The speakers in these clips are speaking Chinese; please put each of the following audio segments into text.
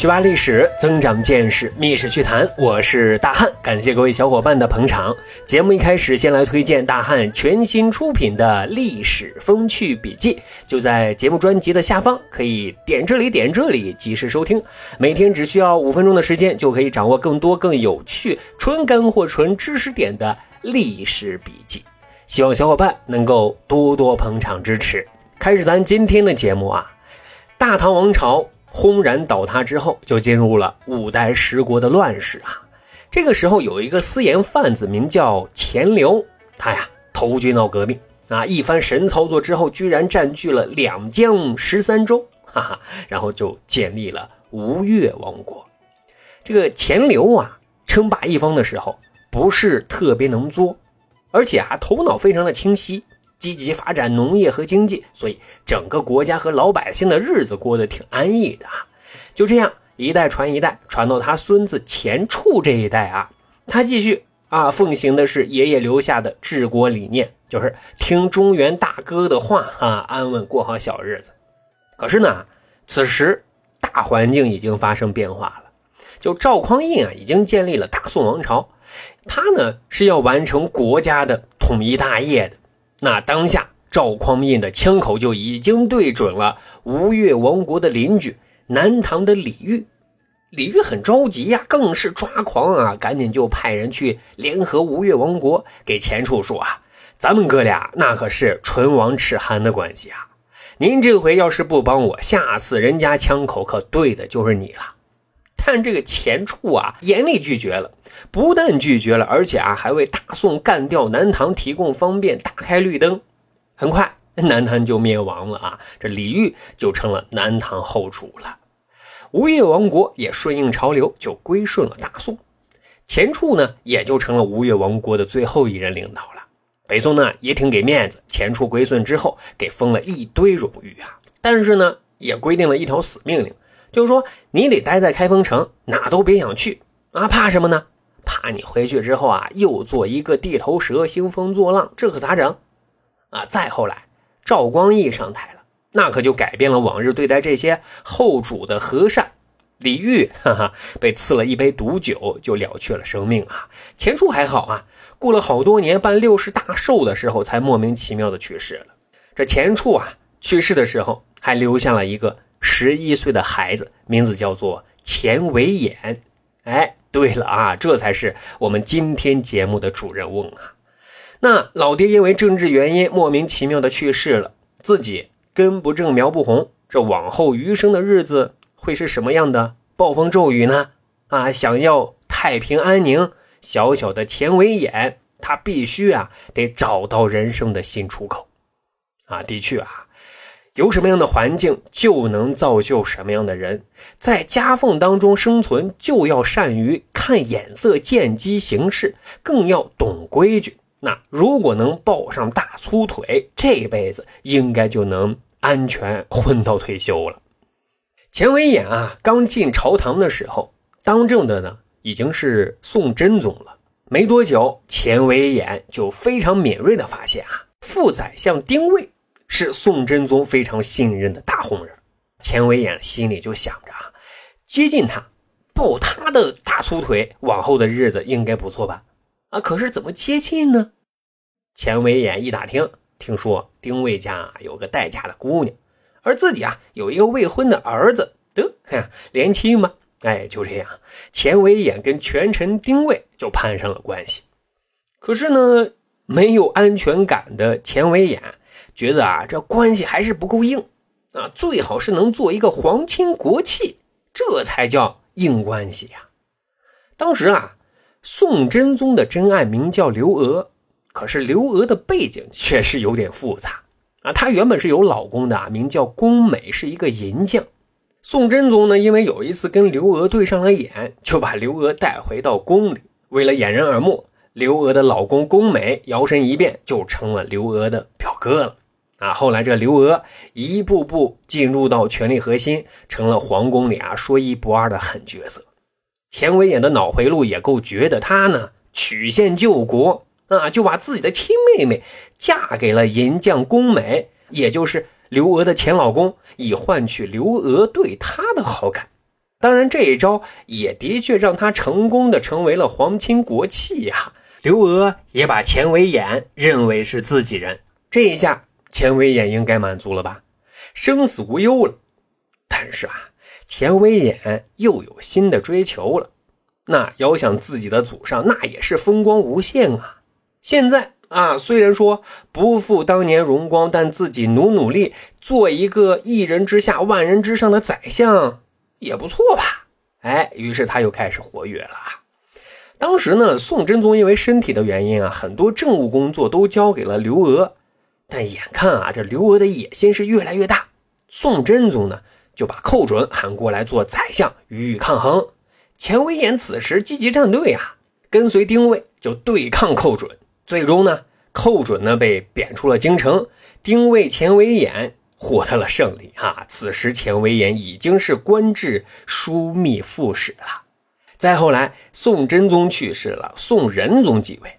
学霸历史，增长见识，密史趣谈。我是大汉，感谢各位小伙伴的捧场。节目一开始，先来推荐大汉全新出品的历史风趣笔记，就在节目专辑的下方，可以点这里点这里，及时收听。每天只需要五分钟的时间，就可以掌握更多更有趣、纯干货、纯知识点的历史笔记。希望小伙伴能够多多捧场支持。开始咱今天的节目啊，大唐王朝。轰然倒塌之后，就进入了五代十国的乱世啊。这个时候，有一个私盐贩子，名叫钱镠，他呀投军闹革命啊，一番神操作之后，居然占据了两江十三州，哈哈，然后就建立了吴越王国。这个钱镠啊，称霸一方的时候，不是特别能作，而且啊，头脑非常的清晰。积极发展农业和经济，所以整个国家和老百姓的日子过得挺安逸的啊。就这样一代传一代，传到他孙子钱俶这一代啊，他继续啊奉行的是爷爷留下的治国理念，就是听中原大哥的话啊，安稳过好小日子。可是呢，此时大环境已经发生变化了，就赵匡胤啊，已经建立了大宋王朝，他呢是要完成国家的统一大业的。那当下赵匡胤的枪口就已经对准了吴越王国的邻居南唐的李煜，李煜很着急呀，更是抓狂啊，赶紧就派人去联合吴越王国，给钱处说啊，咱们哥俩那可是唇亡齿寒的关系啊，您这回要是不帮我，下次人家枪口可对的就是你了。但这个钱俶啊，严厉拒绝了。不但拒绝了，而且啊，还为大宋干掉南唐提供方便，打开绿灯。很快，南唐就灭亡了啊！这李煜就成了南唐后主了。吴越王国也顺应潮流，就归顺了大宋。钱俶呢，也就成了吴越王国的最后一任领导了。北宋呢，也挺给面子，钱俶归顺之后，给封了一堆荣誉啊。但是呢，也规定了一条死命令，就是说你得待在开封城，哪都别想去啊！怕什么呢？怕你回去之后啊，又做一个地头蛇，兴风作浪，这可咋整？啊！再后来，赵光义上台了，那可就改变了往日对待这些后主的和善。李煜，哈哈，被赐了一杯毒酒，就了却了生命啊。钱俶还好啊，过了好多年，办六十大寿的时候，才莫名其妙的去世了。这钱俶啊，去世的时候还留下了一个十一岁的孩子，名字叫做钱维衍。哎。对了啊，这才是我们今天节目的主人翁啊！那老爹因为政治原因莫名其妙的去世了，自己根不正苗不红，这往后余生的日子会是什么样的暴风骤雨呢？啊，想要太平安宁，小小的钱维演他必须啊得找到人生的新出口啊！的确啊。有什么样的环境，就能造就什么样的人。在夹缝当中生存，就要善于看眼色、见机行事，更要懂规矩。那如果能抱上大粗腿，这辈子应该就能安全混到退休了。钱维演啊，刚进朝堂的时候，当政的呢已经是宋真宗了。没多久，钱维演就非常敏锐的发现啊，副宰相丁谓。是宋真宗非常信任的大红人，钱维演心里就想着啊，接近他，抱他的大粗腿，往后的日子应该不错吧？啊，可是怎么接近呢？钱维演一打听，听说丁谓家有个待嫁的姑娘，而自己啊有一个未婚的儿子，得连亲嘛。哎，就这样，钱维演跟权臣丁谓就攀上了关系。可是呢，没有安全感的钱维演。觉得啊，这关系还是不够硬啊，最好是能做一个皇亲国戚，这才叫硬关系呀。当时啊，宋真宗的真爱名叫刘娥，可是刘娥的背景确实有点复杂啊。她原本是有老公的，名叫宫美，是一个银匠。宋真宗呢，因为有一次跟刘娥对上了眼，就把刘娥带回到宫里，为了掩人耳目，刘娥的老公宫美摇身一变就成了刘娥的哥了。啊，后来这刘娥一步步进入到权力核心，成了皇宫里啊说一不二的狠角色。钱维演的脑回路也够绝的，他呢曲线救国啊，就把自己的亲妹妹嫁给了银匠宫美，也就是刘娥的前老公，以换取刘娥对他的好感。当然，这一招也的确让他成功的成为了皇亲国戚呀。刘娥也把钱维演认为是自己人，这一下钱维演应该满足了吧，生死无忧了。但是啊，钱维演又有新的追求了，那遥想自己的祖上，那也是风光无限啊。现在啊，虽然说不复当年荣光，但自己努努力，做一个一人之下万人之上的宰相。也不错吧，哎，于是他又开始活跃了。当时呢，宋真宗因为身体的原因啊，很多政务工作都交给了刘娥。但眼看啊，这刘娥的野心是越来越大，宋真宗呢就把寇准喊过来做宰相，予以抗衡。钱维演此时积极站队啊，跟随丁谓就对抗寇准。最终呢，寇准呢被贬出了京城，丁谓、钱维演。获得了胜利啊！此时钱维演已经是官至枢密副使了。再后来，宋真宗去世了，宋仁宗继位，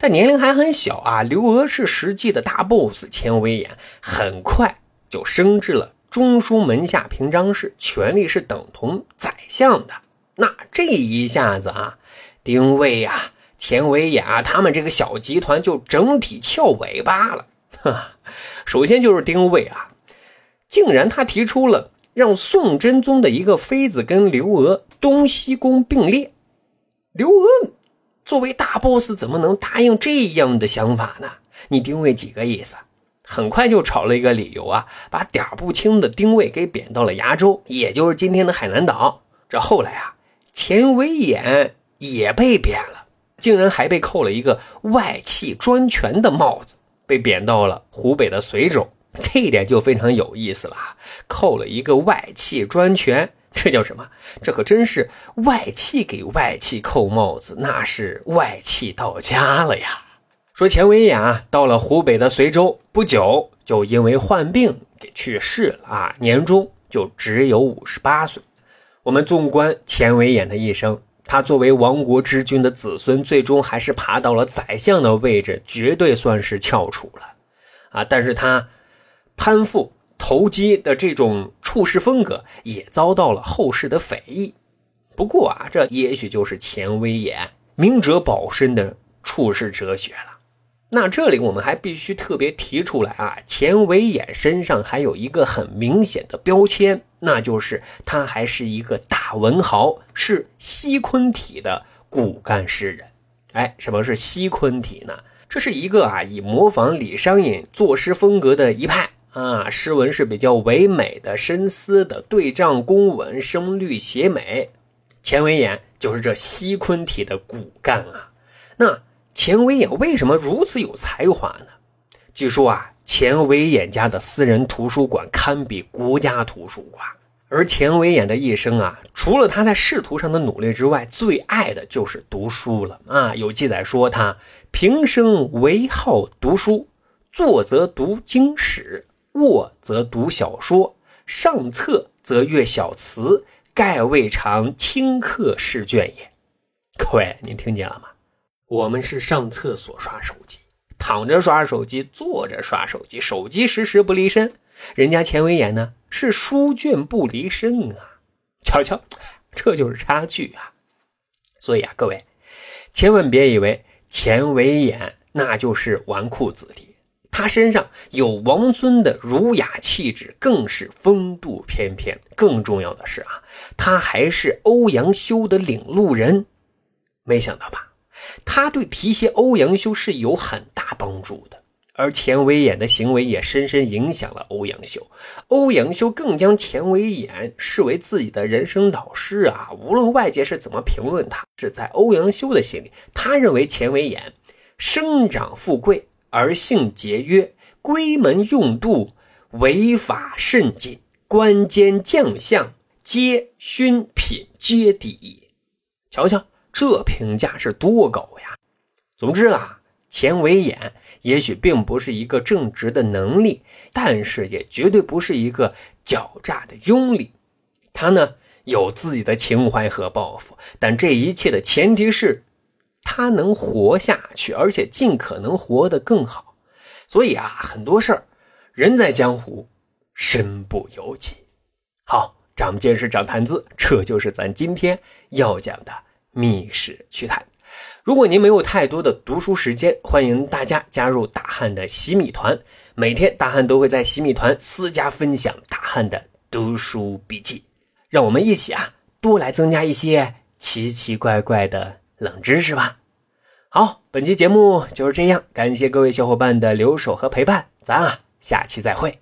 但年龄还很小啊。刘娥是实际的大 boss，钱维演很快就升至了中书门下平章事，权力是等同宰相的。那这一下子啊，丁谓呀、钱维演啊，他们这个小集团就整体翘尾巴了。哈，首先就是丁谓啊。竟然他提出了让宋真宗的一个妃子跟刘娥东西宫并列，刘娥作为大 boss 怎么能答应这样的想法呢？你丁位几个意思？很快就炒了一个理由啊，把点不清的丁位给贬到了崖州，也就是今天的海南岛。这后来啊，钱维演也被贬了，竟然还被扣了一个外戚专权的帽子，被贬到了湖北的随州。这一点就非常有意思了，扣了一个外戚专权，这叫什么？这可真是外戚给外戚扣帽子，那是外戚到家了呀。说钱维演啊，到了湖北的随州不久，就因为患病给去世了啊，年终就只有五十八岁。我们纵观钱维演的一生，他作为亡国之君的子孙，最终还是爬到了宰相的位置，绝对算是翘楚了啊。但是他。攀附投机的这种处事风格也遭到了后世的非议。不过啊，这也许就是钱威演明哲保身的处世哲学了。那这里我们还必须特别提出来啊，钱维演身上还有一个很明显的标签，那就是他还是一个大文豪，是西昆体的骨干诗人。哎，什么是西昆体呢？这是一个啊，以模仿李商隐作诗风格的一派。啊，诗文是比较唯美的、深思的，对仗工稳，声律写美。钱维演就是这西昆体的骨干啊。那钱维演为什么如此有才华呢？据说啊，钱维演家的私人图书馆堪比国家图书馆。而钱维演的一生啊，除了他在仕途上的努力之外，最爱的就是读书了啊。有记载说他平生唯好读书，坐则读经史。卧则读小说，上策则阅小词，盖未尝顷刻试卷也。各位，您听见了吗？我们是上厕所刷手机，躺着刷手机，坐着刷手机，手机时时不离身。人家钱维演呢，是书卷不离身啊。瞧瞧，这就是差距啊。所以啊，各位，千万别以为钱维演那就是纨绔子弟。他身上有王孙的儒雅气质，更是风度翩翩。更重要的是啊，他还是欧阳修的领路人。没想到吧？他对提携欧阳修是有很大帮助的。而钱维演的行为也深深影响了欧阳修。欧阳修更将钱维演视为自己的人生导师啊！无论外界是怎么评论他，是在欧阳修的心里，他认为钱维演生长富贵。而性节约，闺门用度，违法甚谨，官监将相皆勋品皆底。瞧瞧，这评价是多高呀！总之啊，钱维演也许并不是一个正直的能力，但是也绝对不是一个狡诈的庸吏。他呢有自己的情怀和抱负，但这一切的前提是。他能活下去，而且尽可能活得更好。所以啊，很多事儿，人在江湖，身不由己。好，长见识，长谈资，这就是咱今天要讲的《密室趣谈》。如果您没有太多的读书时间，欢迎大家加入大汉的洗米团。每天大汉都会在洗米团私家分享大汉的读书笔记，让我们一起啊，多来增加一些奇奇怪怪的冷知识吧。好，本期节目就是这样，感谢各位小伙伴的留守和陪伴，咱啊下期再会。